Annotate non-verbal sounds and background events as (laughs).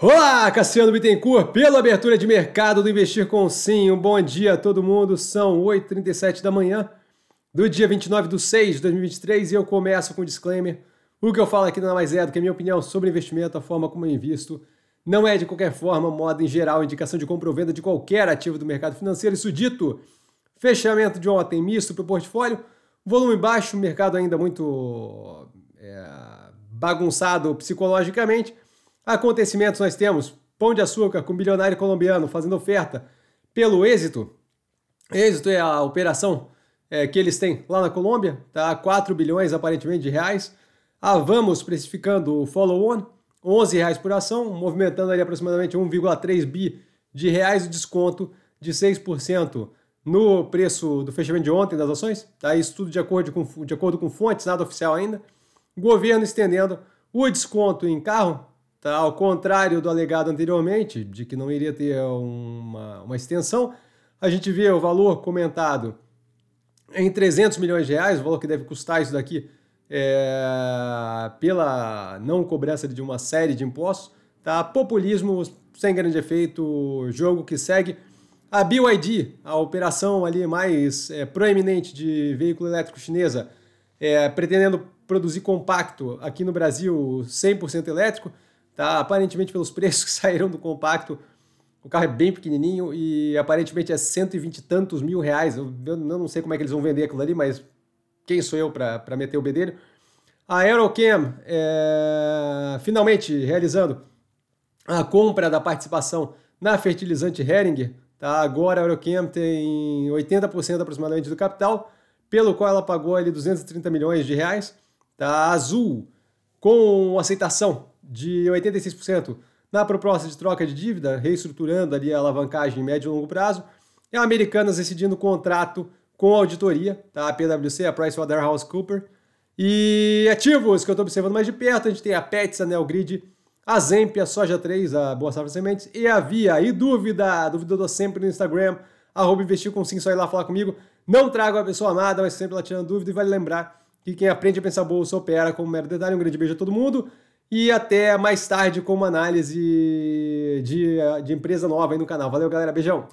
Olá, Cassiano Bittencourt, pela abertura de mercado do Investir com Sim. Um bom dia a todo mundo. São 8h37 da manhã do dia 29 de 6 de 2023 e eu começo com um disclaimer. O que eu falo aqui nada mais é do que a minha opinião sobre investimento, a forma como eu invisto. Não é de qualquer forma, moda em geral, indicação de compra ou venda de qualquer ativo do mercado financeiro. Isso dito, fechamento de ontem misto para o portfólio, volume baixo, mercado ainda muito é, bagunçado psicologicamente Acontecimentos nós temos Pão de Açúcar com bilionário colombiano fazendo oferta pelo êxito. Êxito é a operação é, que eles têm lá na Colômbia, tá? 4 bilhões aparentemente de reais. A Vamos precificando o follow-on, 11 reais por ação, movimentando ali aproximadamente 1,3 bi de reais o desconto de 6% no preço do fechamento de ontem das ações. Tá? Isso tudo de acordo com, de acordo com fontes, nada oficial ainda. Governo estendendo o desconto em carro Tá? Ao contrário do alegado anteriormente, de que não iria ter uma, uma extensão, a gente vê o valor comentado em 300 milhões de reais, o valor que deve custar isso daqui é, pela não cobrança de uma série de impostos. Tá? Populismo sem grande efeito, jogo que segue. A BYD, a operação ali mais é, proeminente de veículo elétrico chinesa, é, pretendendo produzir compacto aqui no Brasil 100% elétrico, Tá? Aparentemente, pelos (laughs) preços que saíram do compacto, o carro é bem pequenininho e aparentemente é 120 e tantos mil reais. Eu, eu, não sei como é que eles vão vender aquilo ali, mas quem sou eu para meter o bedelho? A Aerocam é, finalmente realizando a compra da participação na fertilizante Heringer. Tá? Agora a Aerocam tem 80% aproximadamente do capital, pelo qual ela pagou ali 230 milhões de reais. Tá? Azul, com aceitação de 86% na proposta de troca de dívida, reestruturando ali a alavancagem em médio e longo prazo, e a Americanas decidindo o contrato com a auditoria, tá? a PwC, a PricewaterhouseCoopers, e ativos que eu estou observando mais de perto, a gente tem a Pets, a Neogrid, a Zemp, a Soja 3, a Boa Safra Sementes e a Via. E dúvida, dúvida eu dou sempre no Instagram, arroba investir com sim, só ir lá falar comigo. Não trago a pessoa amada, mas sempre lá tirando dúvida e vale lembrar que quem aprende a pensar bolsa opera como mero detalhe. Um grande beijo a todo mundo e até mais tarde com uma análise de, de empresa nova aí no canal. Valeu, galera. Beijão!